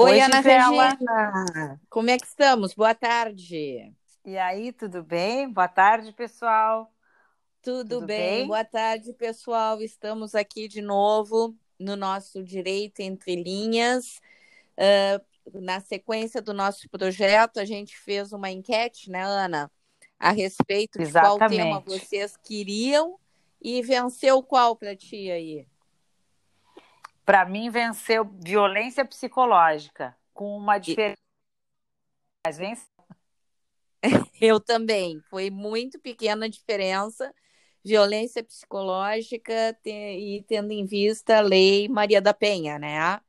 Oi, Oi Ana Gisela. Regina. Como é que estamos? Boa tarde. E aí, tudo bem? Boa tarde, pessoal. Tudo, tudo bem? bem? Boa tarde, pessoal. Estamos aqui de novo no nosso Direito Entre Linhas. Uh, na sequência do nosso projeto, a gente fez uma enquete, né, Ana? A respeito de Exatamente. qual tema vocês queriam e venceu qual para ti aí? Para mim, venceu violência psicológica, com uma diferença. Mas venceu. Eu também. Foi muito pequena a diferença. Violência psicológica e tendo em vista a lei Maria da Penha, né?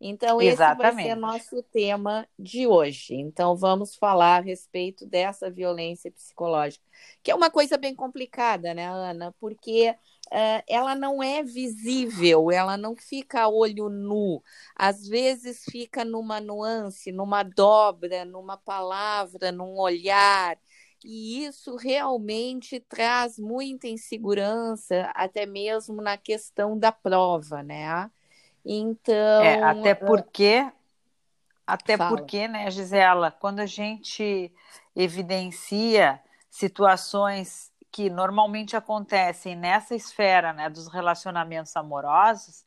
Então, esse Exatamente. vai ser nosso tema de hoje. Então, vamos falar a respeito dessa violência psicológica, que é uma coisa bem complicada, né, Ana? Porque uh, ela não é visível, ela não fica a olho nu. Às vezes fica numa nuance, numa dobra, numa palavra, num olhar. E isso realmente traz muita insegurança, até mesmo na questão da prova, né? Então. É, até porque, até fala. porque, né, Gisela, quando a gente evidencia situações que normalmente acontecem nessa esfera né, dos relacionamentos amorosos,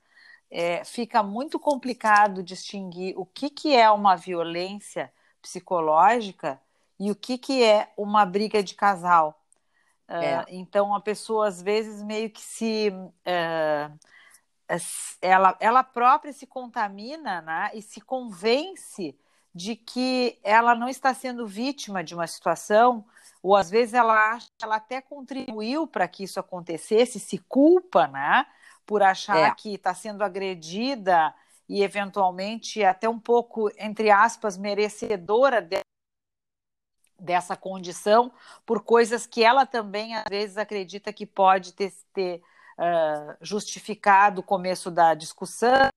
é, fica muito complicado distinguir o que, que é uma violência psicológica e o que, que é uma briga de casal. É. Uh, então, a pessoa, às vezes, meio que se. Uh, ela, ela própria se contamina né, e se convence de que ela não está sendo vítima de uma situação, ou às vezes ela acha que ela até contribuiu para que isso acontecesse, se culpa né, por achar é. que está sendo agredida e eventualmente até um pouco, entre aspas, merecedora de, dessa condição por coisas que ela também às vezes acredita que pode ter, ter uh, justificado o começo da discussão,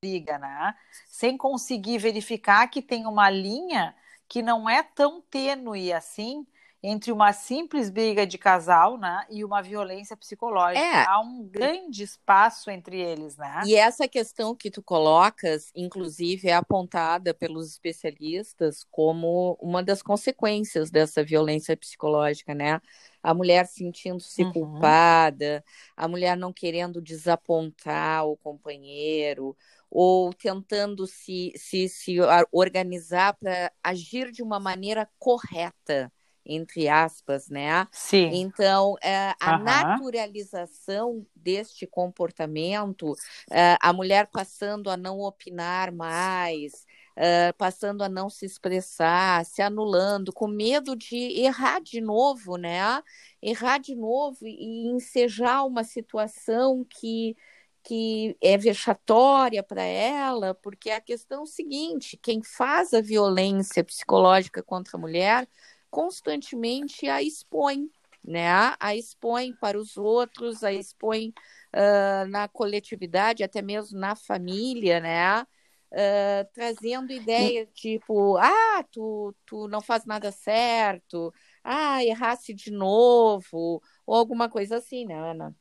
briga, né? Sem conseguir verificar que tem uma linha que não é tão tênue assim entre uma simples briga de casal, né, e uma violência psicológica. É. Há um grande espaço entre eles, né? E essa questão que tu colocas, inclusive, é apontada pelos especialistas como uma das consequências dessa violência psicológica, né? a mulher sentindo-se uhum. culpada, a mulher não querendo desapontar o companheiro, ou tentando se, se, se organizar para agir de uma maneira correta, entre aspas, né? Sim. Então, é, a uhum. naturalização deste comportamento, é, a mulher passando a não opinar mais, uh, passando a não se expressar, se anulando, com medo de errar de novo, né? Errar de novo e ensejar uma situação que que é vexatória para ela, porque a questão é seguinte: quem faz a violência psicológica contra a mulher constantemente a expõe, né? A expõe para os outros, a expõe uh, na coletividade, até mesmo na família, né? uh, trazendo ideia tipo, ah, tu, tu não faz nada certo, ah, errasse de novo, ou alguma coisa assim, né, Ana?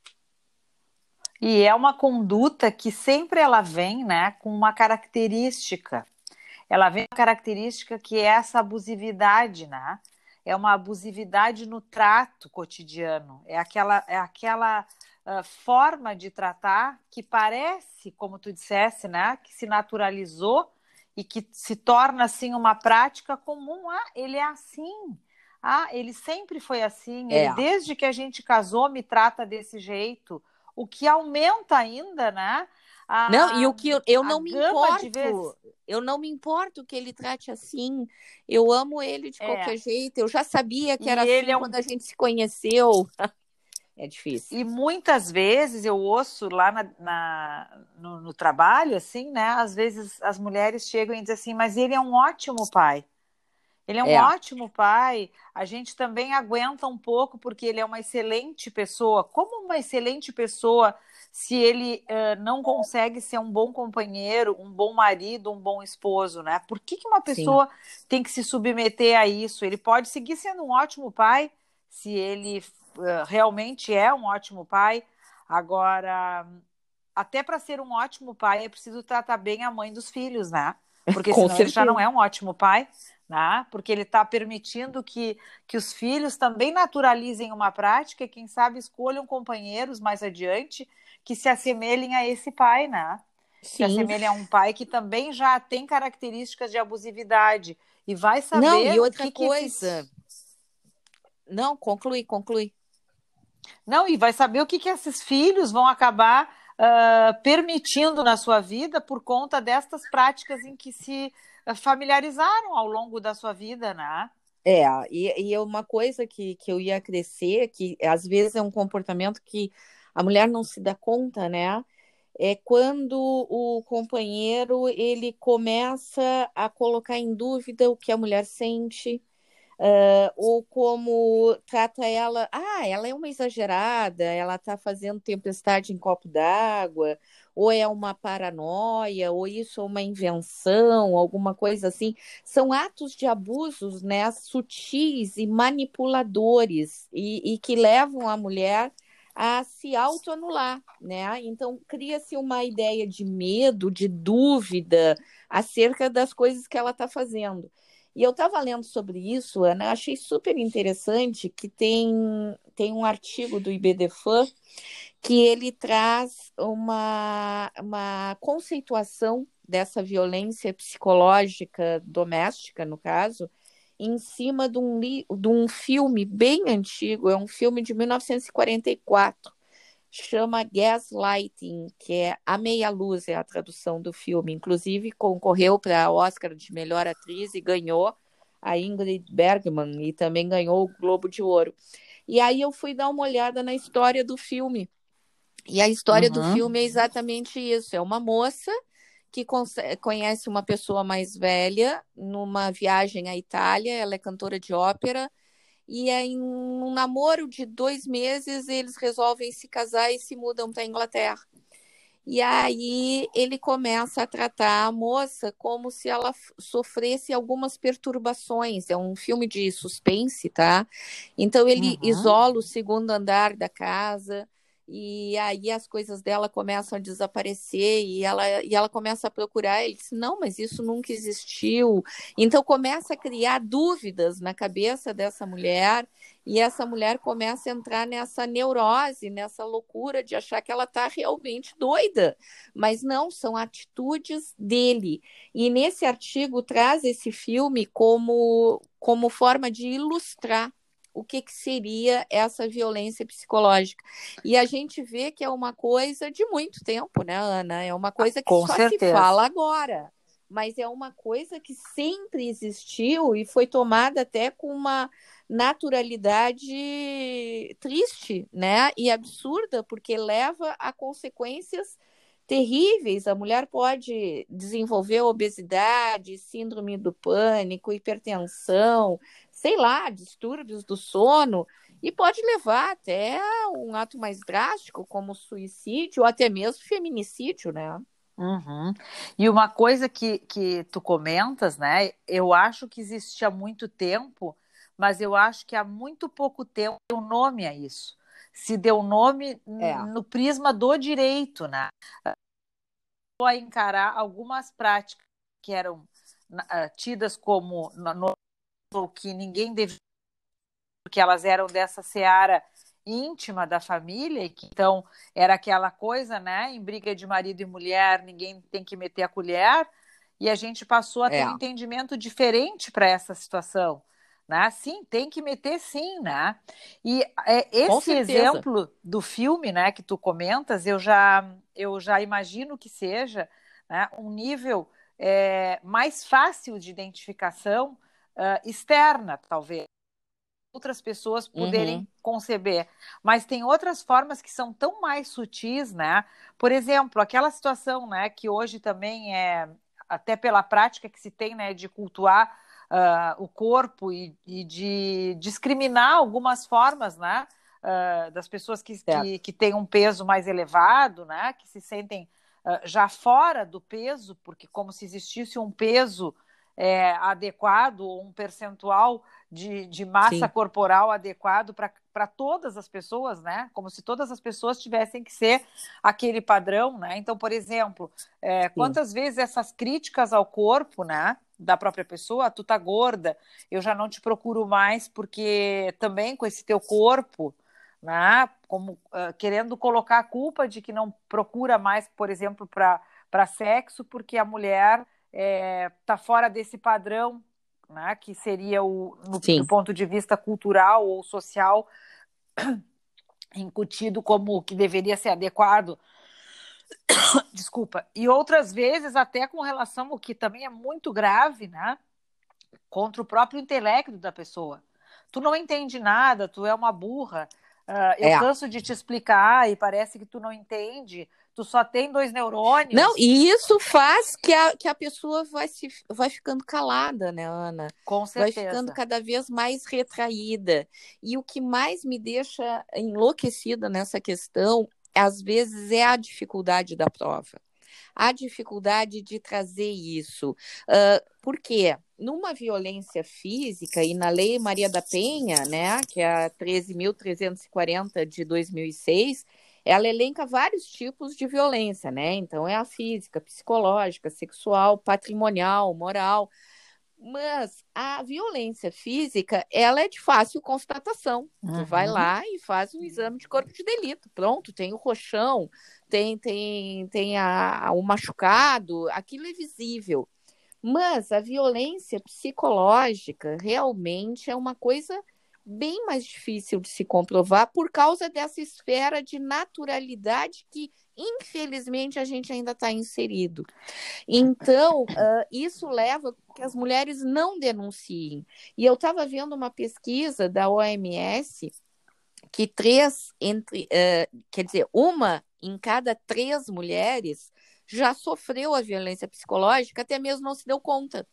E é uma conduta que sempre ela vem, né, com uma característica. Ela vem com uma característica que é essa abusividade, né? É uma abusividade no trato cotidiano. É aquela, é aquela forma de tratar que parece, como tu dissesse, né, que se naturalizou e que se torna assim uma prática comum. Ah, ele é assim. Ah, ele sempre foi assim. É. Ele, desde que a gente casou, me trata desse jeito. O que aumenta ainda, né? A, não, e o que eu, eu não me importo. Eu não me importo que ele trate assim. Eu amo ele de é. qualquer jeito. Eu já sabia que e era assim é um... quando a gente se conheceu. É difícil. E muitas vezes eu ouço lá na, na no, no, trabalho, assim, né? Às vezes as mulheres chegam e dizem assim, mas ele é um ótimo pai. Ele é um é. ótimo pai. A gente também aguenta um pouco porque ele é uma excelente pessoa. Como uma excelente pessoa se ele uh, não consegue ser um bom companheiro, um bom marido, um bom esposo, né? Por que, que uma pessoa Sim. tem que se submeter a isso? Ele pode seguir sendo um ótimo pai se ele realmente é um ótimo pai. Agora, até para ser um ótimo pai é preciso tratar bem a mãe dos filhos, né? Porque senão ele já não é um ótimo pai, né? Porque ele está permitindo que, que os filhos também naturalizem uma prática e, quem sabe, escolham companheiros mais adiante que se assemelhem a esse pai, né? Sim. Se assemelhem a um pai que também já tem características de abusividade e vai saber. Não, e outra que coisa. Que... Não, conclui, conclui. Não, e vai saber o que, que esses filhos vão acabar uh, permitindo na sua vida por conta destas práticas em que se familiarizaram ao longo da sua vida, né? É, e, e é uma coisa que, que eu ia crescer, que às vezes é um comportamento que a mulher não se dá conta, né? É quando o companheiro ele começa a colocar em dúvida o que a mulher sente, uh, ou como trata ela, ah, ela é uma exagerada, ela está fazendo tempestade em copo d'água, ou é uma paranoia, ou isso é uma invenção, alguma coisa assim. São atos de abusos, né, sutis e manipuladores, e, e que levam a mulher a se autoanular, né? Então cria-se uma ideia de medo, de dúvida acerca das coisas que ela está fazendo. E eu estava lendo sobre isso, Ana, achei super interessante que tem, tem um artigo do IBDFAN que ele traz uma, uma conceituação dessa violência psicológica doméstica, no caso, em cima de um, de um filme bem antigo, é um filme de 1944, chama Gaslighting, que é A Meia Luz, é a tradução do filme. Inclusive, concorreu para Oscar de melhor atriz e ganhou a Ingrid Bergman, e também ganhou o Globo de Ouro. E aí eu fui dar uma olhada na história do filme. E a história uhum. do filme é exatamente isso: é uma moça que conhece uma pessoa mais velha numa viagem à Itália, ela é cantora de ópera, e é em um namoro de dois meses eles resolvem se casar e se mudam para a Inglaterra. E aí ele começa a tratar a moça como se ela sofresse algumas perturbações. É um filme de suspense, tá? Então ele uhum. isola o segundo andar da casa, e aí as coisas dela começam a desaparecer e ela, e ela começa a procurar. Ele disse: Não, mas isso nunca existiu. Então começa a criar dúvidas na cabeça dessa mulher e essa mulher começa a entrar nessa neurose, nessa loucura de achar que ela está realmente doida. Mas não, são atitudes dele. E nesse artigo traz esse filme como, como forma de ilustrar o que, que seria essa violência psicológica. E a gente vê que é uma coisa de muito tempo, né, Ana? É uma coisa que Com só certeza. se fala agora. Mas é uma coisa que sempre existiu e foi tomada até com uma naturalidade triste, né? E absurda, porque leva a consequências terríveis. A mulher pode desenvolver obesidade, síndrome do pânico, hipertensão, sei lá, distúrbios do sono, e pode levar até um ato mais drástico, como suicídio ou até mesmo feminicídio, né? Uhum. E uma coisa que, que tu comentas, né? Eu acho que existe há muito tempo, mas eu acho que há muito pouco tempo deu nome a isso. Se deu nome é. no prisma do direito, né? A encarar algumas práticas que eram uh, tidas como ou que ninguém devia, porque elas eram dessa seara íntima da família, e que então era aquela coisa, né? Em briga de marido e mulher, ninguém tem que meter a colher, e a gente passou a ter é. um entendimento diferente para essa situação. Né? Sim, tem que meter sim, né? E é, esse exemplo do filme, né, que tu comentas, eu já eu já imagino que seja né, um nível é, mais fácil de identificação uh, externa, talvez outras pessoas poderem uhum. conceber. Mas tem outras formas que são tão mais sutis, né? Por exemplo, aquela situação, né, que hoje também é até pela prática que se tem, né, de cultuar uh, o corpo e, e, de discriminar algumas formas, né, uh, das pessoas que, que, que, têm um peso mais elevado, né, que se sentem uh, já fora do peso, porque como se existisse um peso é, adequado, um percentual de, de massa Sim. corporal adequado para todas as pessoas, né? Como se todas as pessoas tivessem que ser aquele padrão, né? Então, por exemplo, é, quantas vezes essas críticas ao corpo, né? Da própria pessoa, tu tá gorda, eu já não te procuro mais porque também com esse teu corpo, né? Como uh, querendo colocar a culpa de que não procura mais, por exemplo, para sexo, porque a mulher é, tá fora desse padrão né, que seria o, no, do ponto de vista cultural ou social, incutido como o que deveria ser adequado. Desculpa. E outras vezes, até com relação ao que também é muito grave, né? Contra o próprio intelecto da pessoa. Tu não entende nada, tu é uma burra. Uh, eu é. canso de te explicar e parece que tu não entende tu só tem dois neurônios. Não, e isso faz que a, que a pessoa vai, se, vai ficando calada, né, Ana? Com certeza. Vai ficando cada vez mais retraída. E o que mais me deixa enlouquecida nessa questão, às vezes, é a dificuldade da prova. A dificuldade de trazer isso. Uh, por quê? Numa violência física, e na Lei Maria da Penha, né, que é a 13.340 de 2006, ela elenca vários tipos de violência, né? Então é a física, psicológica, sexual, patrimonial, moral. Mas a violência física, ela é de fácil constatação. Uhum. Tu vai lá e faz um exame de corpo de delito. Pronto, tem o roxão, tem tem tem a, o machucado, aquilo é visível. Mas a violência psicológica realmente é uma coisa bem mais difícil de se comprovar por causa dessa esfera de naturalidade que, infelizmente, a gente ainda está inserido. Então, uh, isso leva que as mulheres não denunciem. E eu estava vendo uma pesquisa da OMS que três entre, uh, quer dizer, uma em cada três mulheres já sofreu a violência psicológica, até mesmo não se deu conta.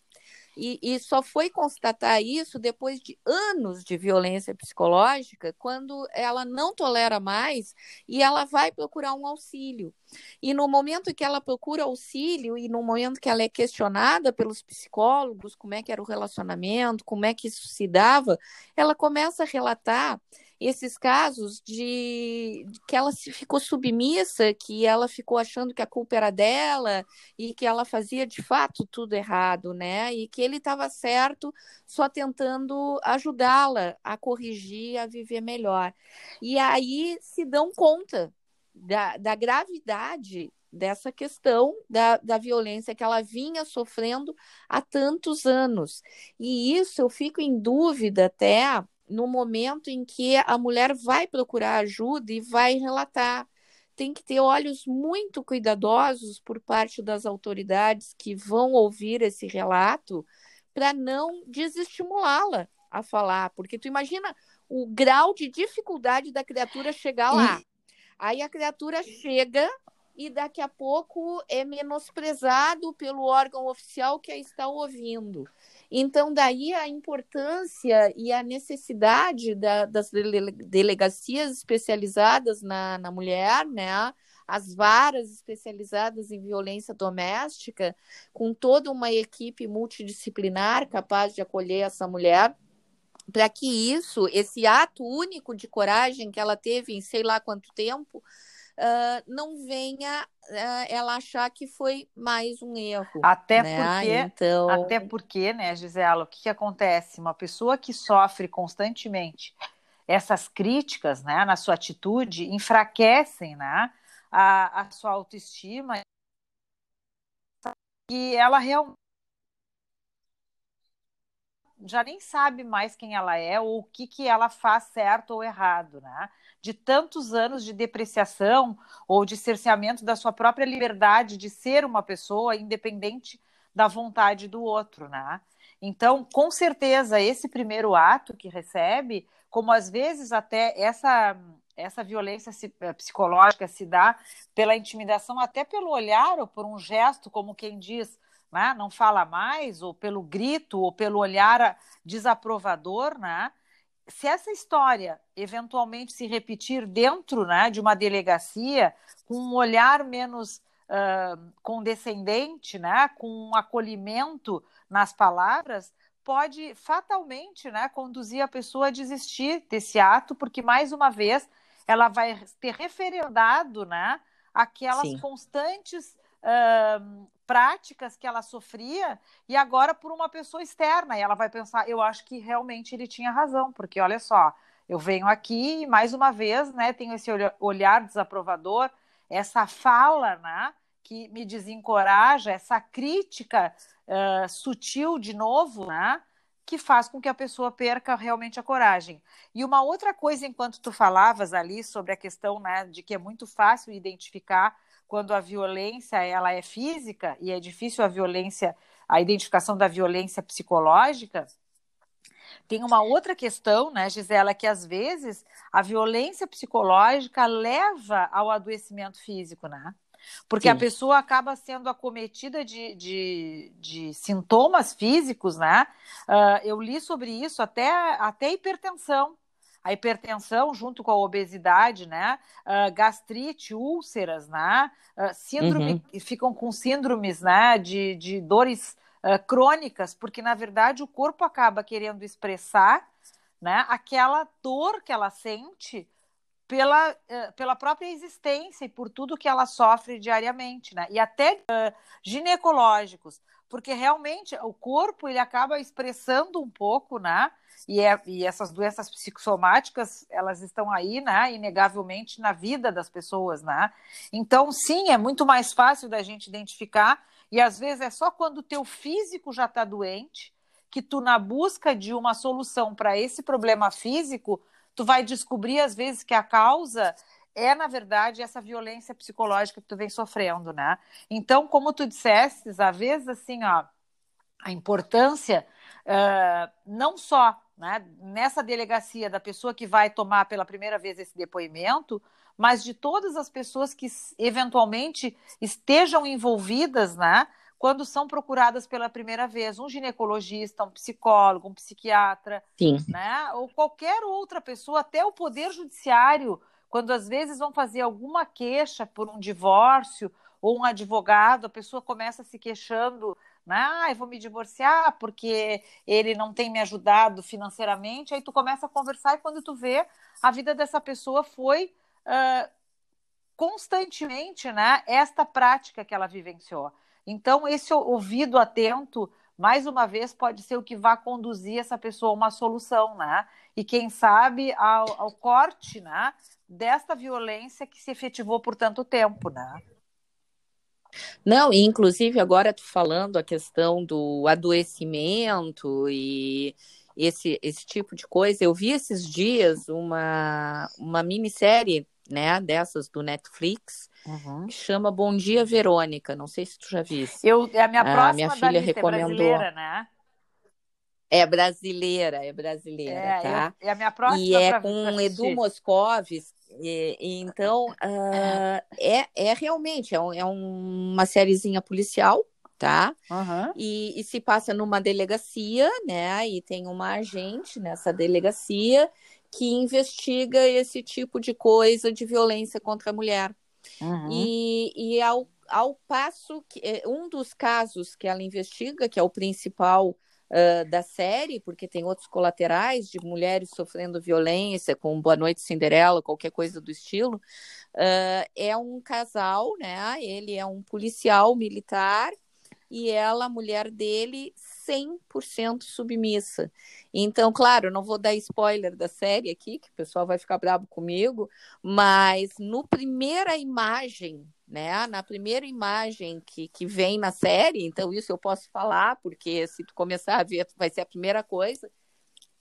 E, e, só foi constatar isso depois de anos de violência psicológica, quando ela não tolera mais e ela vai procurar um auxílio. E no momento que ela procura auxílio e no momento que ela é questionada pelos psicólogos como é que era o relacionamento, como é que isso se dava, ela começa a relatar esses casos de, que ela se ficou submissa, que ela ficou achando que a culpa era dela e que ela fazia de fato tudo errado, né? E que ele estava certo, só tentando ajudá-la a corrigir, a viver melhor. E aí se dão conta da, da gravidade dessa questão da, da violência que ela vinha sofrendo há tantos anos. E isso eu fico em dúvida até no momento em que a mulher vai procurar ajuda e vai relatar. Tem que ter olhos muito cuidadosos por parte das autoridades que vão ouvir esse relato para não desestimulá-la a falar, porque tu imagina o grau de dificuldade da criatura chegar lá. Aí a criatura chega e daqui a pouco é menosprezado pelo órgão oficial que a está ouvindo. Então, daí a importância e a necessidade da, das delegacias especializadas na, na mulher, né? as varas especializadas em violência doméstica, com toda uma equipe multidisciplinar capaz de acolher essa mulher, para que isso, esse ato único de coragem que ela teve em sei lá quanto tempo, uh, não venha uh, ela achar que foi mais um erro. Até né? porque, então... até porque, né, Gisela, o que, que acontece? Uma pessoa que sofre constantemente essas críticas, né, na sua atitude, enfraquecem, né, a, a sua autoestima e ela realmente já nem sabe mais quem ela é ou o que, que ela faz certo ou errado, né? De tantos anos de depreciação ou de cerceamento da sua própria liberdade de ser uma pessoa independente da vontade do outro, né? Então, com certeza, esse primeiro ato que recebe, como às vezes até essa essa violência eh, psicológica se dá pela intimidação, até pelo olhar ou por um gesto, como quem diz, né, não fala mais, ou pelo grito, ou pelo olhar desaprovador, né? Se essa história eventualmente se repetir dentro né, de uma delegacia, com um olhar menos uh, condescendente, né, com um acolhimento nas palavras, pode fatalmente né, conduzir a pessoa a desistir desse ato, porque, mais uma vez, ela vai ter referendado né, aquelas Sim. constantes práticas que ela sofria e agora por uma pessoa externa. E ela vai pensar, eu acho que realmente ele tinha razão, porque olha só, eu venho aqui e mais uma vez, né, tenho esse olhar desaprovador, essa fala, né, que me desencoraja, essa crítica uh, sutil de novo, né, que faz com que a pessoa perca realmente a coragem. E uma outra coisa, enquanto tu falavas ali sobre a questão, né, de que é muito fácil identificar quando a violência ela é física e é difícil a violência, a identificação da violência psicológica, tem uma outra questão, né, Gisela, que às vezes a violência psicológica leva ao adoecimento físico, né? Porque Sim. a pessoa acaba sendo acometida de, de, de sintomas físicos, né? Uh, eu li sobre isso, até, até hipertensão a hipertensão junto com a obesidade, né? Uh, gastrite, úlceras, né? Uh, síndrome, uhum. ficam com síndromes, né? De, de dores uh, crônicas, porque na verdade o corpo acaba querendo expressar, né? Aquela dor que ela sente pela, pela própria existência e por tudo que ela sofre diariamente, né? E até ginecológicos, porque realmente o corpo ele acaba expressando um pouco, né? E, é, e essas doenças psicossomáticas, elas estão aí, né, inegavelmente na vida das pessoas, né? Então, sim, é muito mais fácil da gente identificar, e às vezes é só quando o teu físico já está doente, que tu, na busca de uma solução para esse problema físico, tu vai descobrir, às vezes, que a causa é, na verdade, essa violência psicológica que tu vem sofrendo, né? Então, como tu disseste, às vezes, assim, ó, a importância uh, não só né, nessa delegacia da pessoa que vai tomar pela primeira vez esse depoimento, mas de todas as pessoas que eventualmente estejam envolvidas, né, quando são procuradas pela primeira vez, um ginecologista, um psicólogo, um psiquiatra, Sim. né, ou qualquer outra pessoa, até o poder judiciário, quando às vezes vão fazer alguma queixa por um divórcio ou um advogado, a pessoa começa se queixando né? Ah, eu vou me divorciar porque ele não tem me ajudado financeiramente. Aí tu começa a conversar e quando tu vê, a vida dessa pessoa foi uh, constantemente, né? Esta prática que ela vivenciou. Então, esse ouvido atento, mais uma vez, pode ser o que vai conduzir essa pessoa a uma solução, né? E quem sabe ao, ao corte, né? Desta violência que se efetivou por tanto tempo, né? Não, e inclusive agora tu falando a questão do adoecimento e esse, esse tipo de coisa, eu vi esses dias uma, uma minissérie, né, dessas do Netflix, uhum. que chama Bom Dia Verônica, não sei se tu já viste. Eu, é a minha próxima a minha filha é recomendou. É né? É brasileira, é brasileira, é, tá? Eu, é a minha próxima. E é com Edu Moscovis, e, e então, uh, é, é realmente é, um, é uma sériezinha policial, tá? Uhum. E, e, se passa numa delegacia, né? E tem uma agente nessa delegacia que investiga esse tipo de coisa de violência contra a mulher. Uhum. E, e ao, ao passo que é, um dos casos que ela investiga, que é o principal uh, da série, porque tem outros colaterais de mulheres sofrendo violência, com Boa Noite Cinderela, qualquer coisa do estilo. Uh, é um casal, né? Ele é um policial militar e ela, a mulher dele, 100% submissa. Então, claro, não vou dar spoiler da série aqui, que o pessoal vai ficar bravo comigo, mas no primeira imagem né? Na primeira imagem que, que vem na série, então isso eu posso falar, porque se tu começar a ver, vai ser a primeira coisa.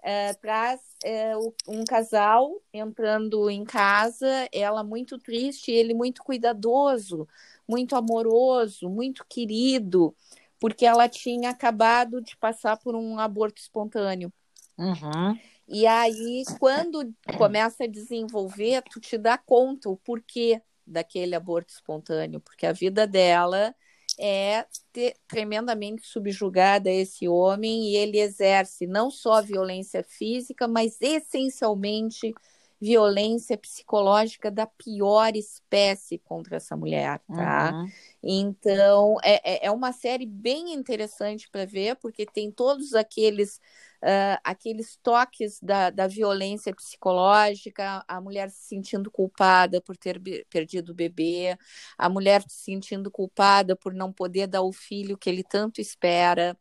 É, traz é, um casal entrando em casa, ela muito triste, ele muito cuidadoso, muito amoroso, muito querido, porque ela tinha acabado de passar por um aborto espontâneo. Uhum. E aí, quando começa a desenvolver, tu te dá conta o porquê daquele aborto espontâneo, porque a vida dela é tremendamente subjugada a esse homem e ele exerce não só violência física, mas essencialmente violência psicológica da pior espécie contra essa mulher, tá? Uhum. Então, é, é, é uma série bem interessante para ver, porque tem todos aqueles uh, aqueles toques da, da violência psicológica, a mulher se sentindo culpada por ter perdido o bebê, a mulher se sentindo culpada por não poder dar o filho que ele tanto espera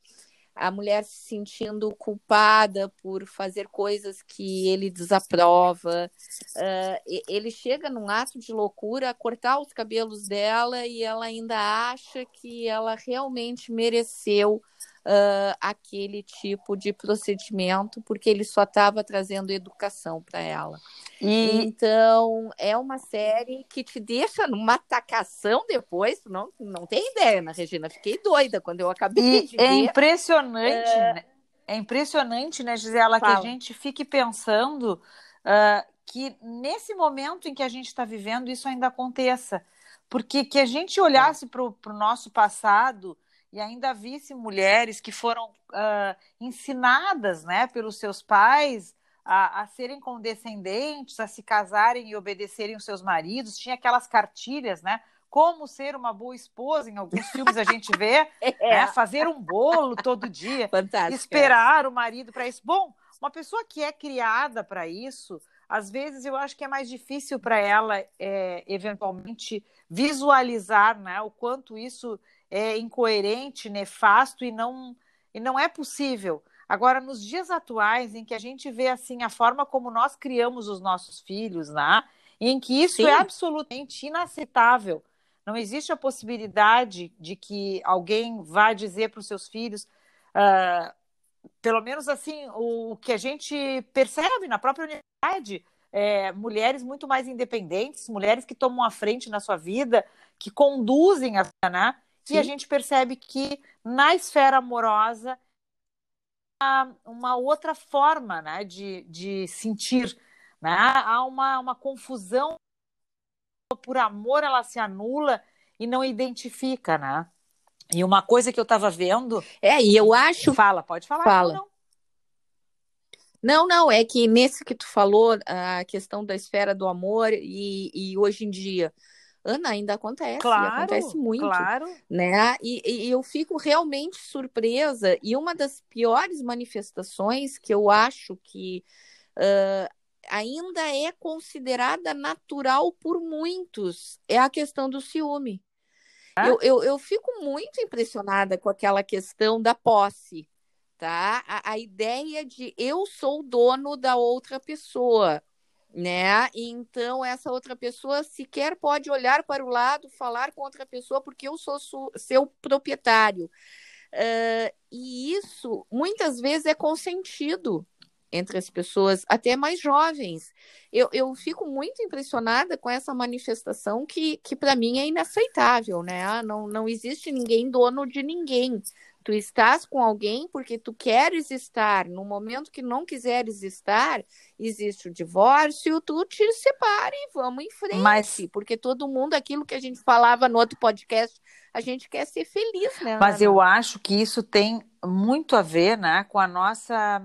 a mulher se sentindo culpada por fazer coisas que ele desaprova. Uh, ele chega num ato de loucura a cortar os cabelos dela e ela ainda acha que ela realmente mereceu uh, aquele tipo de procedimento, porque ele só estava trazendo educação para ela. E... Então, é uma série que te deixa numa tacação depois, não, não tem ideia, né, Regina? Fiquei doida quando eu acabei e de é ver. Impressionante, uh... né? É impressionante, né, Gisela, Fala. que a gente fique pensando uh, que nesse momento em que a gente está vivendo, isso ainda aconteça. Porque que a gente olhasse para o nosso passado e ainda visse mulheres que foram uh, ensinadas né, pelos seus pais a, a, serem condescendentes, a se casarem e obedecerem os seus maridos. Tinha aquelas cartilhas, né? Como ser uma boa esposa, em alguns filmes a gente vê, é. né, fazer um bolo todo dia, Fantástico. esperar o marido para isso. Bom, uma pessoa que é criada para isso, às vezes eu acho que é mais difícil para ela, é, eventualmente, visualizar né, o quanto isso é incoerente, nefasto e não, e não é possível. Agora, nos dias atuais, em que a gente vê assim a forma como nós criamos os nossos filhos, né? em que isso é Sim. é absolutamente inaceitável. Não existe a possibilidade de que alguém vá dizer para os seus filhos, uh, pelo menos assim, o, que a gente percebe na própria universidade, é, mulheres muito mais independentes, mulheres que tomam a frente na sua vida, que conduzem a né? Sim. E a gente percebe que na esfera amorosa há uma outra forma né, de, de sentir. Né? Há uma, uma confusão. Por amor, ela se anula e não identifica, né? E uma coisa que eu estava vendo. É, e eu acho. Fala, pode falar. Fala. Não, não, não, é que nesse que tu falou, a questão da esfera do amor, e, e hoje em dia Ana, ainda acontece, claro, acontece muito, claro. né? E, e, eu fico realmente surpresa. E uma das piores manifestações que eu acho que uh, ainda é considerada natural por muitos é a questão do ciúme. Eu, eu, eu fico muito impressionada com aquela questão da posse, tá? A, a ideia de eu sou dono da outra pessoa né? Então essa outra pessoa sequer pode olhar para o lado, falar com outra pessoa porque eu sou seu proprietário. Uh, e isso muitas vezes é consentido entre as pessoas, até mais jovens. Eu, eu fico muito impressionada com essa manifestação que, que para mim é inaceitável, né? Ah, não, não existe ninguém dono de ninguém. Tu estás com alguém porque tu queres estar. No momento que não quiseres estar, existe o divórcio, tu te separe e vamos em frente. Mas... Porque todo mundo, aquilo que a gente falava no outro podcast, a gente quer ser feliz, né? Mas eu acho que isso tem muito a ver né, com a nossa,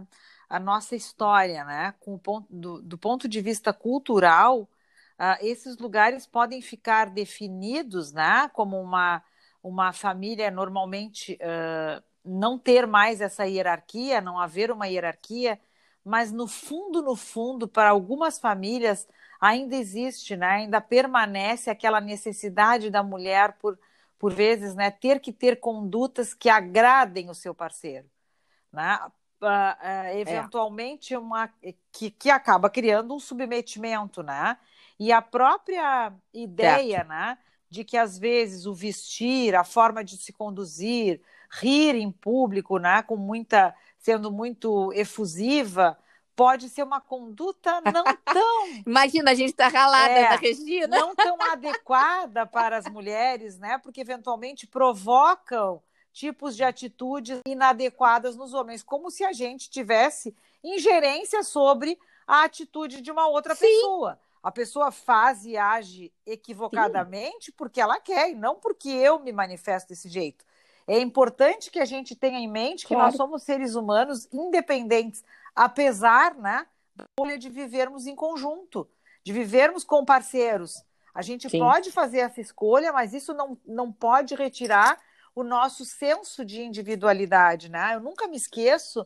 a nossa história, né? Com o ponto, do, do ponto de vista cultural, uh, esses lugares podem ficar definidos né, como uma uma família normalmente uh, não ter mais essa hierarquia, não haver uma hierarquia, mas no fundo, no fundo, para algumas famílias ainda existe, né? ainda permanece aquela necessidade da mulher por, por vezes, né, ter que ter condutas que agradem o seu parceiro, né? Uh, eventualmente é. uma que, que acaba criando um submetimento, né? E a própria ideia, certo. né, de que às vezes o vestir, a forma de se conduzir, rir em público, né, com muita, sendo muito efusiva, pode ser uma conduta não tão. Imagina, a gente está ralada é, na Regina. Não tão adequada para as mulheres, né? Porque eventualmente provocam tipos de atitudes inadequadas nos homens, como se a gente tivesse ingerência sobre a atitude de uma outra Sim. pessoa. A pessoa faz e age equivocadamente Sim. porque ela quer e não porque eu me manifesto desse jeito. É importante que a gente tenha em mente que claro. nós somos seres humanos independentes, apesar né, escolha de vivermos em conjunto, de vivermos com parceiros. A gente Sim. pode fazer essa escolha, mas isso não, não pode retirar o nosso senso de individualidade, né? Eu nunca me esqueço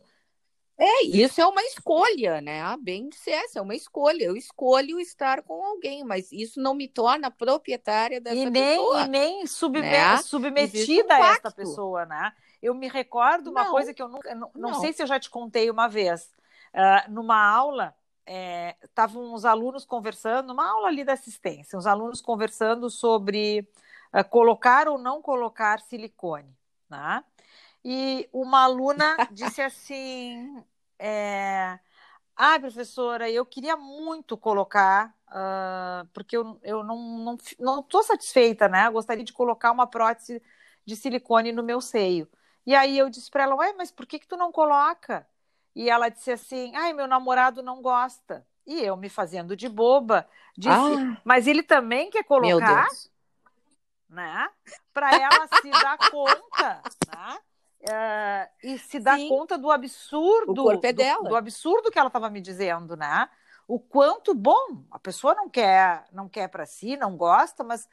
é, isso é uma escolha, né? A bem dissesse, é uma escolha. Eu escolho estar com alguém, mas isso não me torna proprietária dessa e nem, pessoa. E nem subme né? submetida um a essa pessoa, né? Eu me recordo uma não, coisa que eu nunca, não, não, sei se eu já te contei uma vez. Uh, numa aula, estavam é, os alunos conversando, numa aula ali da assistência, os alunos conversando sobre colocar ou não colocar silicone, né? E uma aluna disse assim: é, Ah, professora, eu queria muito colocar, uh, porque eu, eu não estou não, não satisfeita, né? Eu gostaria de colocar uma prótese de silicone no meu seio. E aí eu disse para ela: Ué, mas por que, que tu não coloca? E ela disse assim: Ai, meu namorado não gosta. E eu, me fazendo de boba, disse: ah, Mas ele também quer colocar? Né? Para ela se dar conta, né? uh, e se dá Sim. conta do absurdo é dela. Do, do absurdo que ela estava me dizendo, né? O quanto bom a pessoa não quer, não quer para si, não gosta, mas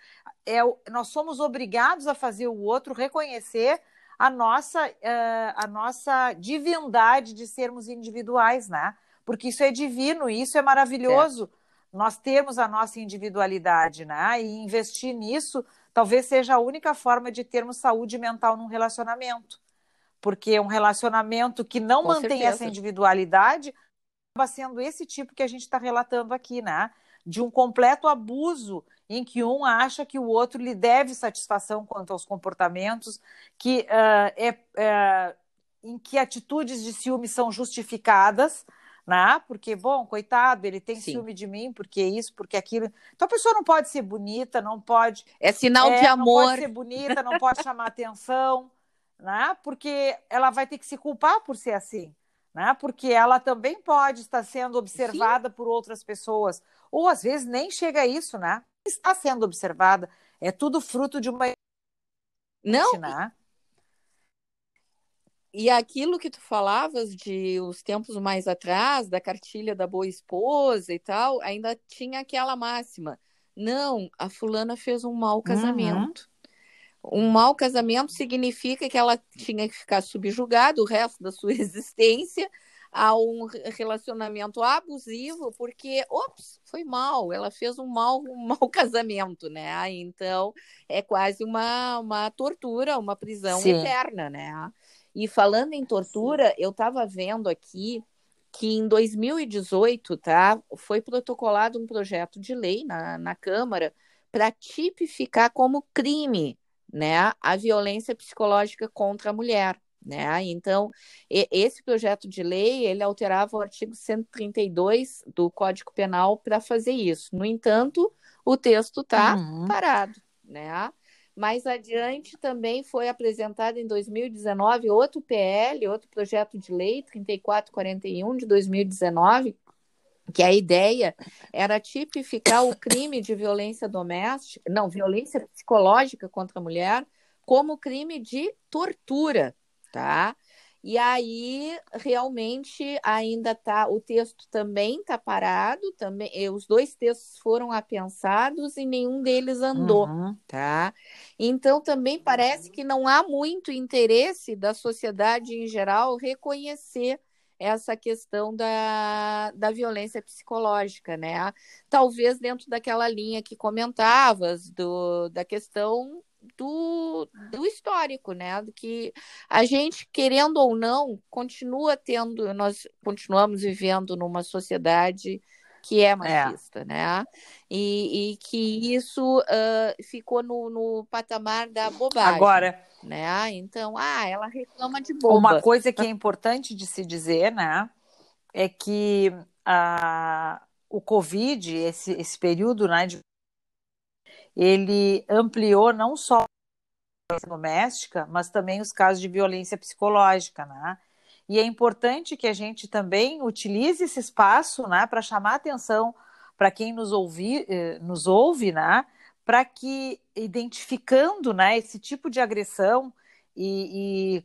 é, nós somos obrigados a fazer o outro reconhecer a nossa, uh, a nossa divindade de sermos individuais, né? Porque isso é divino, isso é maravilhoso. Certo. Nós temos a nossa individualidade, né? E investir nisso talvez seja a única forma de termos saúde mental num relacionamento porque um relacionamento que não Com mantém certeza. essa individualidade acaba sendo esse tipo que a gente está relatando aqui, né? De um completo abuso em que um acha que o outro lhe deve satisfação quanto aos comportamentos, que uh, é, uh, em que atitudes de ciúme são justificadas, né? Porque, bom, coitado, ele tem Sim. ciúme de mim, porque isso, porque aquilo. Então a pessoa não pode ser bonita, não pode. É sinal é, de amor. Não pode ser bonita, não pode chamar atenção né? porque ela vai ter que se culpar por ser assim. Né? Porque ela também pode estar sendo observada Sim. por outras pessoas. Ou às vezes nem chega a isso, né? Está sendo observada. É tudo fruto de uma. Não. Né? E aquilo que tu falavas de os tempos mais atrás, da cartilha da boa esposa e tal, ainda tinha aquela máxima. Não, a fulana fez um mau casamento. Uhum. Um mau casamento significa que ela tinha que ficar subjugada o resto da sua existência a um relacionamento abusivo, porque, ops, foi mal, ela fez um mau, um mau casamento, né? Então, é quase uma, uma tortura, uma prisão Sim. eterna, né? E falando em tortura, eu estava vendo aqui que em 2018, tá, foi protocolado um projeto de lei na, na Câmara para tipificar como crime né, a violência psicológica contra a mulher. Né? Então, esse projeto de lei ele alterava o artigo 132 do Código Penal para fazer isso. No entanto, o texto está uhum. parado. Né? Mais adiante também foi apresentado em 2019 outro PL, outro projeto de lei 3441 de 2019, que a ideia era tipificar o crime de violência doméstica, não, violência psicológica contra a mulher, como crime de tortura, tá? E aí realmente ainda tá, o texto também está parado, também os dois textos foram apensados e nenhum deles andou, uhum. tá? Então também parece que não há muito interesse da sociedade em geral reconhecer essa questão da, da violência psicológica, né? Talvez dentro daquela linha que comentavas, do, da questão do, do histórico, né? Do que a gente, querendo ou não, continua tendo, nós continuamos vivendo numa sociedade que é, é. machista, é. né? E, e, que isso uh, ficou no, no patamar da bobagem. Agora, né? Então, ah, ela reclama de boba. Uma coisa que é importante de se dizer, né, é que uh, o Covid, esse, esse período, né, de, ele ampliou não só a violência doméstica, mas também os casos de violência psicológica, né? E é importante que a gente também utilize esse espaço né, para chamar atenção para quem nos, ouvi, eh, nos ouve, né, para que, identificando né, esse tipo de agressão, e,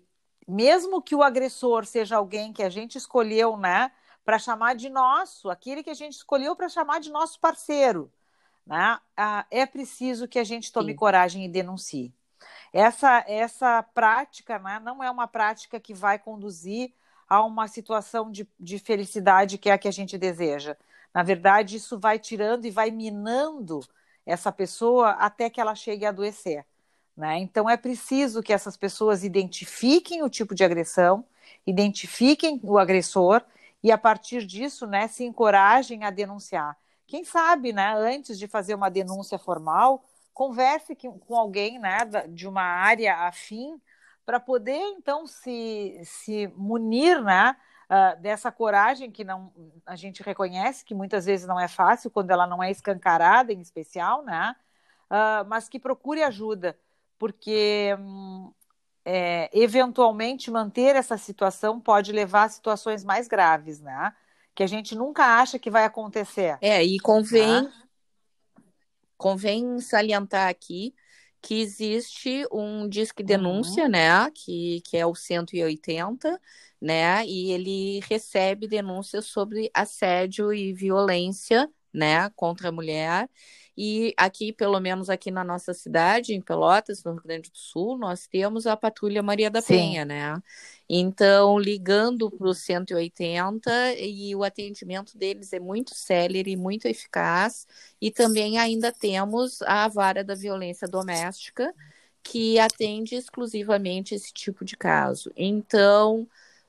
e, mesmo que o agressor seja alguém que a gente escolheu né, para chamar de nosso, aquele que a gente escolheu para chamar de nosso parceiro. Né? Ah, é preciso que a gente tome Sim. coragem e denuncie. Essa, essa prática né, não é uma prática que vai conduzir a uma situação de, de felicidade que é a que a gente deseja. Na verdade, isso vai tirando e vai minando essa pessoa até que ela chegue a adoecer. Né? Então, é preciso que essas pessoas identifiquem o tipo de agressão, identifiquem o agressor e, a partir disso, né, se encorajem a denunciar. Quem sabe, né, antes de fazer uma denúncia formal, converse com alguém né, de uma área afim para poder, então, se, se munir né, uh, dessa coragem que não a gente reconhece que muitas vezes não é fácil quando ela não é escancarada, em especial, né, uh, mas que procure ajuda porque hum, é, eventualmente manter essa situação pode levar a situações mais graves, né? Que a gente nunca acha que vai acontecer. É, e convém, né? convém salientar aqui que existe um disque denúncia, uhum. né, que, que é o 180, né, e ele recebe denúncias sobre assédio e violência, né, contra a mulher, e aqui, pelo menos aqui na nossa cidade, em Pelotas, no Rio Grande do Sul, nós temos a Patrulha Maria da Sim. Penha, né? Então, ligando para o 180 e o atendimento deles é muito célere, muito eficaz. E também ainda temos a Vara da Violência Doméstica, que atende exclusivamente esse tipo de caso. Então,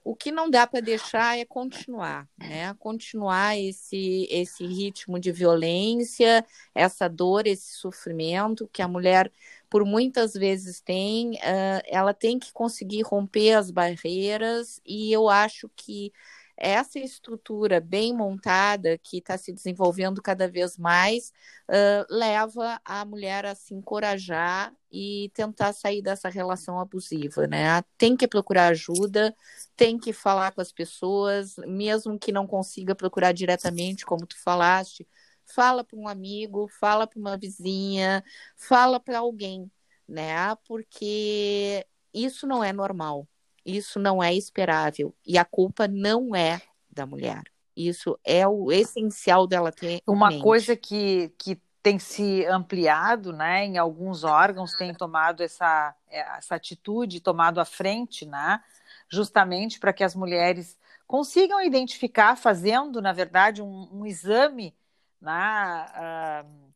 o que não dá para deixar é continuar, né? Continuar esse, esse ritmo de violência, essa dor, esse sofrimento que a mulher, por muitas vezes, tem. Ela tem que conseguir romper as barreiras, e eu acho que essa estrutura bem montada, que está se desenvolvendo cada vez mais, uh, leva a mulher a se encorajar e tentar sair dessa relação abusiva, né? Tem que procurar ajuda, tem que falar com as pessoas, mesmo que não consiga procurar diretamente, como tu falaste, fala para um amigo, fala para uma vizinha, fala para alguém, né? Porque isso não é normal. Isso não é esperável. E a culpa não é da mulher. Isso é o essencial dela ter. Uma mente. coisa que, que tem se ampliado, né? Em alguns órgãos tem tomado essa, essa atitude, tomado a frente, né? Justamente para que as mulheres consigam identificar, fazendo, na verdade, um, um exame né, uh,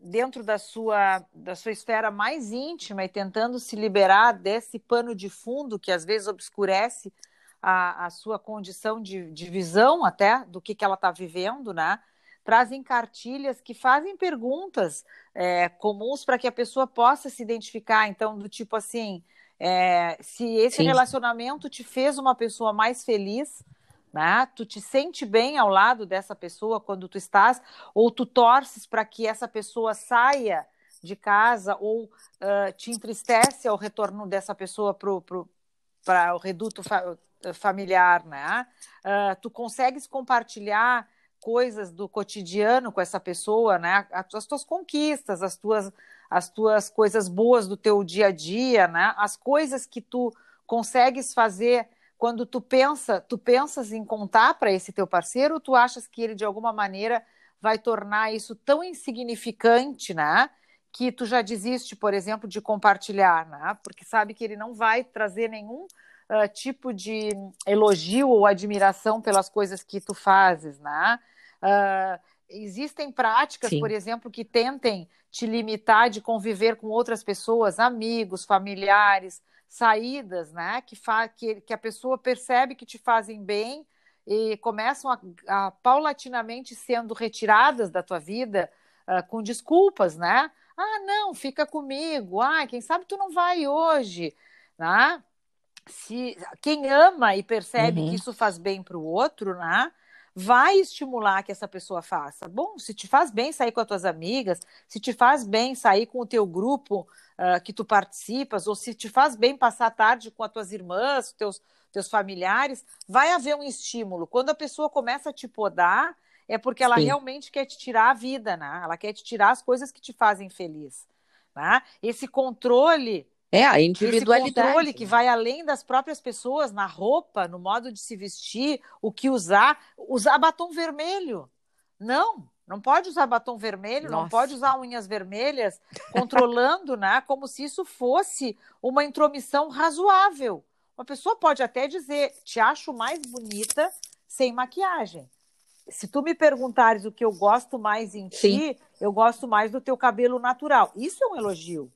dentro da sua, da sua esfera mais íntima e tentando se liberar desse pano de fundo que às vezes obscurece a, a sua condição de, de visão até do que, que ela está vivendo, né? Trazem cartilhas que fazem perguntas é, comuns para que a pessoa possa se identificar. Então, do tipo assim, é, se esse Sim. relacionamento te fez uma pessoa mais feliz, né? Tu te sente bem ao lado dessa pessoa quando tu estás, ou tu torces para que essa pessoa saia de casa, ou uh, te entristece ao retorno dessa pessoa para o reduto fa familiar, né? Uh, tu consegues compartilhar coisas do cotidiano com essa pessoa, né? As tuas conquistas, as tuas, as tuas coisas boas do teu dia a dia, né? As coisas que tu consegues fazer quando tu pensa, tu pensas em contar para esse teu parceiro, tu achas que ele de alguma maneira vai tornar isso tão insignificante, né? Que tu já desiste, por exemplo, de compartilhar, né? Porque sabe que ele não vai trazer nenhum uh, tipo de elogio ou admiração pelas coisas que tu fazes, né? Uh, existem práticas, Sim. por exemplo, que tentem te limitar de conviver com outras pessoas, amigos, familiares, saídas, né? Que, fa que, que a pessoa percebe que te fazem bem e começam a, a paulatinamente sendo retiradas da tua vida uh, com desculpas, né? Ah, não, fica comigo. Ah, quem sabe tu não vai hoje, né? Se quem ama e percebe uhum. que isso faz bem para o outro, né? Vai estimular que essa pessoa faça. Bom, se te faz bem sair com as tuas amigas, se te faz bem sair com o teu grupo uh, que tu participas, ou se te faz bem passar a tarde com as tuas irmãs, teus, teus familiares, vai haver um estímulo. Quando a pessoa começa a te podar, é porque ela Sim. realmente quer te tirar a vida, né? Ela quer te tirar as coisas que te fazem feliz. Né? Esse controle É, a individualidade. Esse controle que vai além das próprias pessoas, na roupa, no modo de se vestir, o que usar. Usar batom vermelho. Não, não pode usar batom vermelho, Nossa. não pode usar unhas vermelhas, controlando, né? Como se isso fosse uma intromissão razoável. Uma pessoa pode até dizer, te acho mais bonita sem maquiagem. Se tu me perguntares o que eu gosto mais em Sim. ti, eu gosto mais do teu cabelo natural. Isso é um elogio.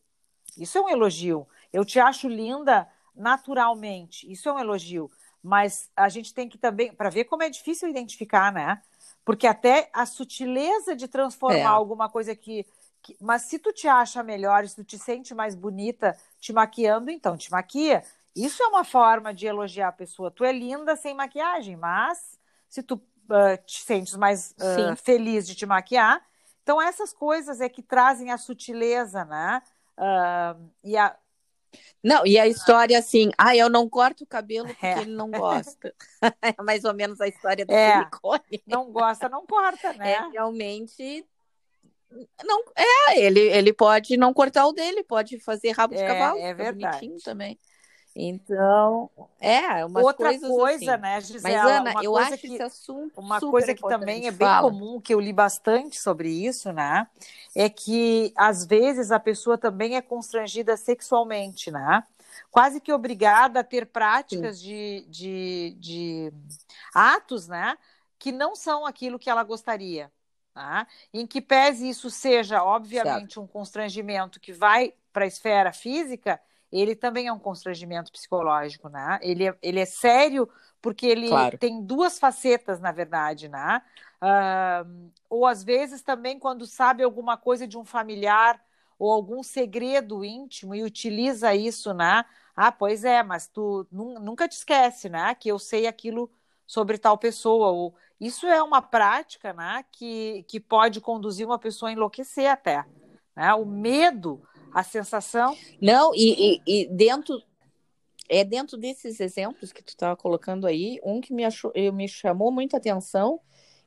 Isso é um elogio. Eu te acho linda naturalmente. Isso é um elogio. Mas a gente tem que também, para ver como é difícil identificar, né? Porque até a sutileza de transformar é. alguma coisa que, que. Mas se tu te acha melhor, se tu te sente mais bonita te maquiando, então te maquia. Isso é uma forma de elogiar a pessoa. Tu é linda sem maquiagem, mas se tu uh, te sentes mais uh, feliz de te maquiar, então essas coisas é que trazem a sutileza, né? Uh, e a... Não, e a história assim, ah, eu não corto o cabelo porque é. ele não gosta. é mais ou menos a história do é. silicone. Não gosta, não corta, né? É, realmente não é ele ele pode não cortar o dele pode fazer rabo de é, cavalo é verdade também então, é, uma Outra coisa, assim. né, Gisela? Mas, Ana, eu acho que, esse assunto Uma coisa que também é bem Fala. comum, que eu li bastante sobre isso, né? É que, às vezes, a pessoa também é constrangida sexualmente, né? Quase que obrigada a ter práticas de, de, de atos, né? Que não são aquilo que ela gostaria. Tá? Em que pese isso seja, obviamente, certo. um constrangimento que vai para a esfera física, ele também é um constrangimento psicológico, né? Ele é, ele é sério porque ele claro. tem duas facetas, na verdade, né? Uh, ou às vezes também quando sabe alguma coisa de um familiar ou algum segredo íntimo e utiliza isso, né? Ah, pois é, mas tu nunca te esquece, né? Que eu sei aquilo sobre tal pessoa. Ou isso é uma prática, né? Que, que pode conduzir uma pessoa a enlouquecer até. Né? O medo a sensação. Não, e, e, e dentro é dentro desses exemplos que tu estava colocando aí, um que me, achou, me chamou muita atenção,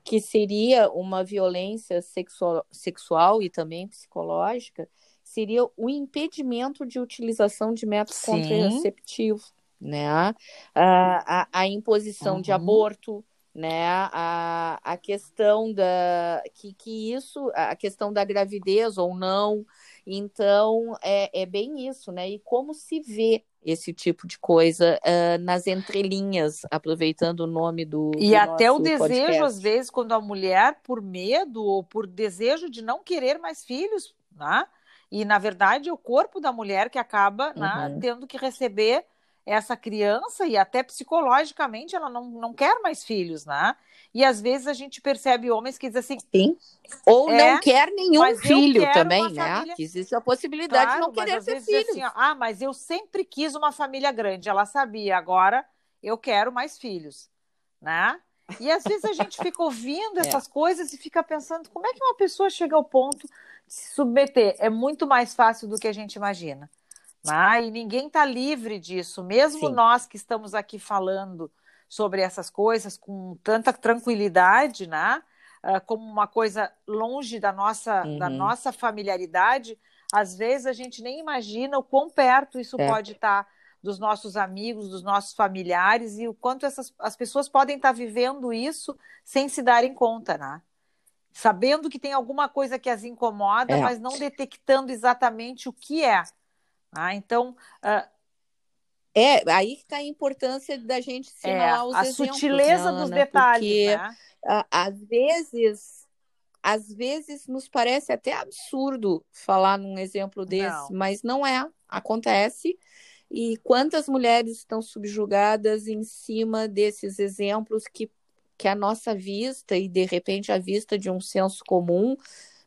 que seria uma violência sexual, sexual e também psicológica, seria o impedimento de utilização de métodos Sim. contraceptivos, né? A, a, a imposição uhum. de aborto, né? A, a questão da que, que isso, a questão da gravidez ou não, então, é, é bem isso, né? E como se vê esse tipo de coisa uh, nas entrelinhas, aproveitando o nome do. E do até o desejo, podcast. às vezes, quando a mulher, por medo ou por desejo de não querer mais filhos, né? E, na verdade, é o corpo da mulher que acaba né, uhum. né, tendo que receber essa criança e até psicologicamente ela não, não quer mais filhos, né? E às vezes a gente percebe homens que dizem assim. Sim. Ou é, não quer nenhum filho também, né? Família... Que existe a possibilidade claro, de não querer ter filhos. Assim, ah, mas eu sempre quis uma família grande. Ela sabia, agora eu quero mais filhos, né? E às vezes a gente fica ouvindo é. essas é. coisas e fica pensando como é que uma pessoa chega ao ponto de se submeter. É muito mais fácil do que a gente imagina. Né? E ninguém está livre disso, mesmo Sim. nós que estamos aqui falando sobre essas coisas com tanta tranquilidade, né? Uh, como uma coisa longe da nossa, uhum. da nossa familiaridade, às vezes a gente nem imagina o quão perto isso é. pode estar tá dos nossos amigos, dos nossos familiares e o quanto essas, as pessoas podem estar tá vivendo isso sem se darem conta, né? Sabendo que tem alguma coisa que as incomoda, é. mas não detectando exatamente o que é. Ah, então, uh, é aí que está a importância da gente sinalar é, os a exemplos, sutileza Ana, dos detalhes, porque, né? às vezes, às vezes nos parece até absurdo falar num exemplo desse, não. mas não é, acontece. E quantas mulheres estão subjugadas em cima desses exemplos que, que a nossa vista e de repente a vista de um senso comum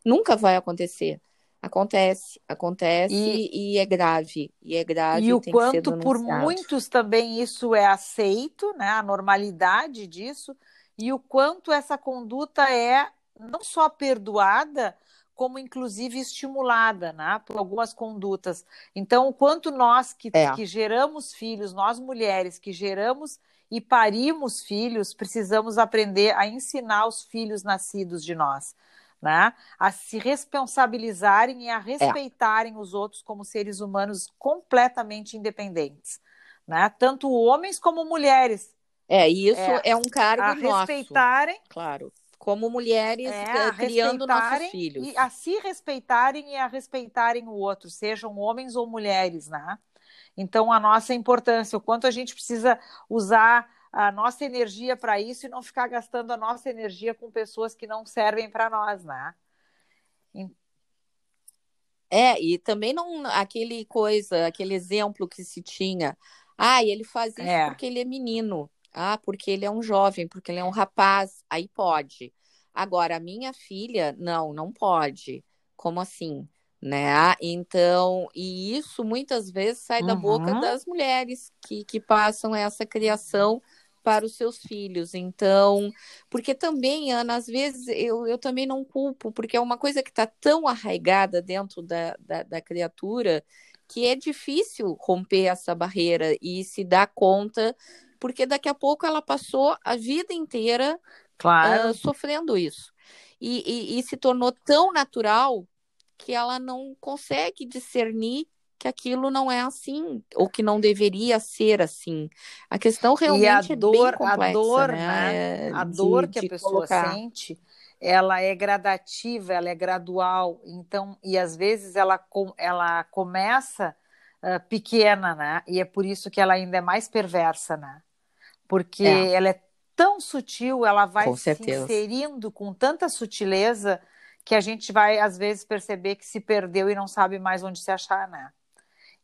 nunca vai acontecer. Acontece, acontece e, e, é grave, e é grave. E o quanto por muitos também isso é aceito, né, a normalidade disso, e o quanto essa conduta é não só perdoada, como inclusive estimulada, né, por algumas condutas. Então, o quanto nós que, é. que geramos filhos, nós mulheres que geramos e parimos filhos, precisamos aprender a ensinar os filhos nascidos de nós né? A se responsabilizarem e a respeitarem é. os outros como seres humanos completamente independentes, né? Tanto homens como mulheres. É, isso é, é um cargo a nosso. respeitarem, claro, como mulheres é, criando nossos filhos. E a se respeitarem e a respeitarem o outro, sejam homens ou mulheres, né? Então, a nossa importância, o quanto a gente precisa usar a nossa energia para isso e não ficar gastando a nossa energia com pessoas que não servem para nós, né? É, e também não aquele coisa, aquele exemplo que se tinha. Ah, ele faz isso é. porque ele é menino. Ah, porque ele é um jovem, porque ele é um rapaz. Aí pode. Agora, a minha filha, não, não pode. Como assim? Né? Então, e isso muitas vezes sai uhum. da boca uhum. das mulheres que, que passam essa criação para os seus filhos. Então, porque também, Ana, às vezes eu, eu também não culpo, porque é uma coisa que está tão arraigada dentro da, da, da, criatura que é difícil romper essa barreira e se dar conta, porque daqui a pouco ela passou a vida inteira claro. uh, sofrendo isso. E, e, e se tornou tão natural que ela não consegue discernir que aquilo não é assim, ou que não deveria ser assim. A questão realmente a dor, é bem complexa, a dor, né? né? A dor de, que a pessoa colocar. sente, ela é gradativa, ela é gradual. Então, e às vezes ela, ela começa uh, pequena, né? E é por isso que ela ainda é mais perversa, né? Porque é. ela é tão sutil, ela vai com se certeza. inserindo com tanta sutileza que a gente vai às vezes perceber que se perdeu e não sabe mais onde se achar, né?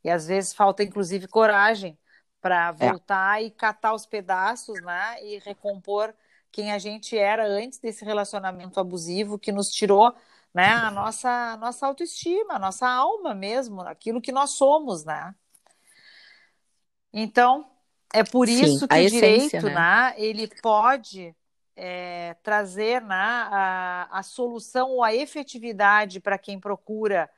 E às vezes falta, inclusive, coragem para é. voltar é. e catar os pedaços, né? E recompor quem a gente era antes desse relacionamento abusivo que nos tirou, né? A nossa, a nossa autoestima, a nossa alma mesmo, aquilo que nós somos, né? Então, é por Sim, isso que o essência, direito, né? né? Ele pode é, trazer né, a, a solução ou a efetividade para quem procura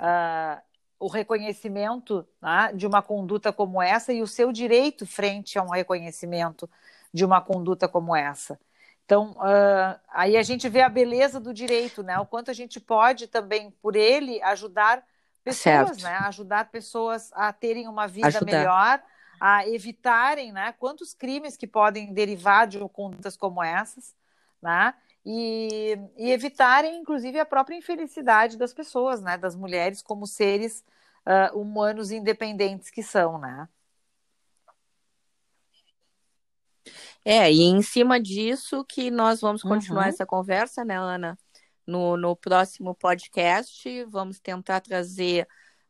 uh, o reconhecimento né, de uma conduta como essa e o seu direito frente a um reconhecimento de uma conduta como essa. Então, uh, aí a gente vê a beleza do direito, né? O quanto a gente pode também, por ele, ajudar pessoas, certo. né? Ajudar pessoas a terem uma vida ajudar. melhor, a evitarem, né? Quantos crimes que podem derivar de condutas como essas, né? E, e evitarem, inclusive, a própria infelicidade das pessoas, né? Das mulheres como seres uh, humanos independentes que são, né? É, e em cima disso que nós vamos continuar uhum. essa conversa, né, Ana? No, no próximo podcast, vamos tentar trazer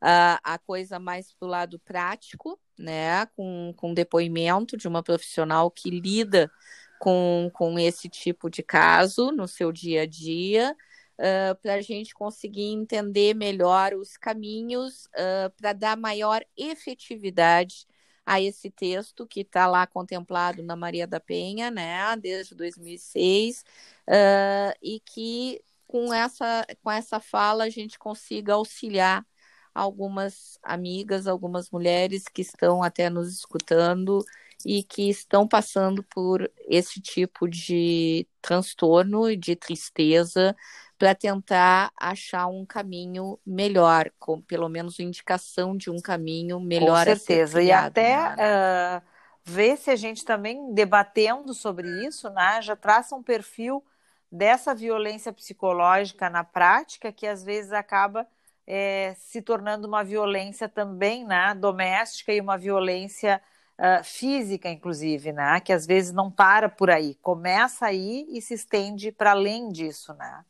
uh, a coisa mais para o lado prático, né? Com, com depoimento de uma profissional que lida com, com esse tipo de caso no seu dia a dia, uh, para a gente conseguir entender melhor os caminhos uh, para dar maior efetividade a esse texto que está lá contemplado na Maria da Penha, né, desde 2006, uh, e que com essa, com essa fala a gente consiga auxiliar algumas amigas, algumas mulheres que estão até nos escutando e que estão passando por esse tipo de transtorno e de tristeza para tentar achar um caminho melhor, com pelo menos indicação de um caminho melhor. Com certeza. Criado, e até né? uh, ver se a gente também debatendo sobre isso, né, já traça um perfil dessa violência psicológica na prática que às vezes acaba é, se tornando uma violência também né, doméstica e uma violência uh, física, inclusive, né? Que às vezes não para por aí, começa aí e se estende para além disso, né?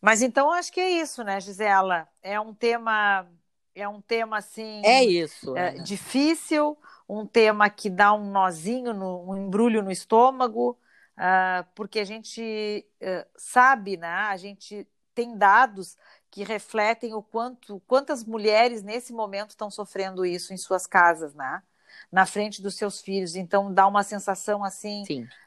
Mas então acho que é isso, né, Gisela? É um tema, é um tema assim. É isso. É, difícil, um tema que dá um nozinho, no, um embrulho no estômago, uh, porque a gente uh, sabe, né? A gente tem dados que refletem o quanto quantas mulheres nesse momento estão sofrendo isso em suas casas, né? Na frente dos seus filhos. Então dá uma sensação assim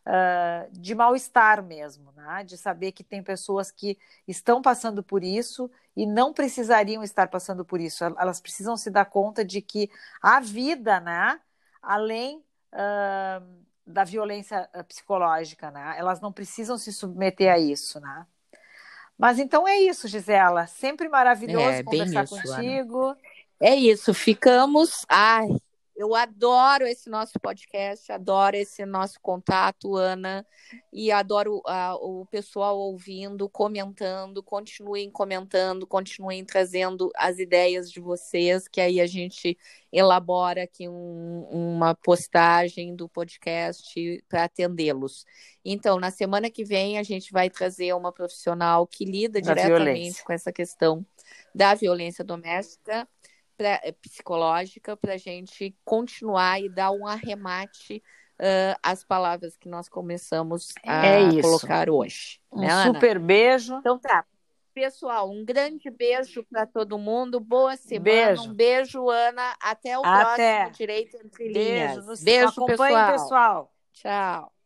uh, de mal-estar mesmo, né? de saber que tem pessoas que estão passando por isso e não precisariam estar passando por isso. Elas precisam se dar conta de que a vida, né? além uh, da violência psicológica, né? elas não precisam se submeter a isso. Né? Mas então é isso, Gisela. Sempre maravilhoso é, conversar isso, contigo. Ana. É isso, ficamos. Ai, eu adoro esse nosso podcast, adoro esse nosso contato, Ana, e adoro uh, o pessoal ouvindo, comentando. Continuem comentando, continuem trazendo as ideias de vocês, que aí a gente elabora aqui um, uma postagem do podcast para atendê-los. Então, na semana que vem, a gente vai trazer uma profissional que lida da diretamente violência. com essa questão da violência doméstica pra, eh, psicológica para a gente continuar e dar um arremate uh, às palavras que nós começamos a é colocar hoje. Um né, super beijo. Então tá. Pessoal, um grande beijo para todo mundo. Boa semana. Beijo. Um beijo, Ana. Até o Até. próximo Direito Entre Linhas. Beijo, beijo pessoal. pessoal. Tchau.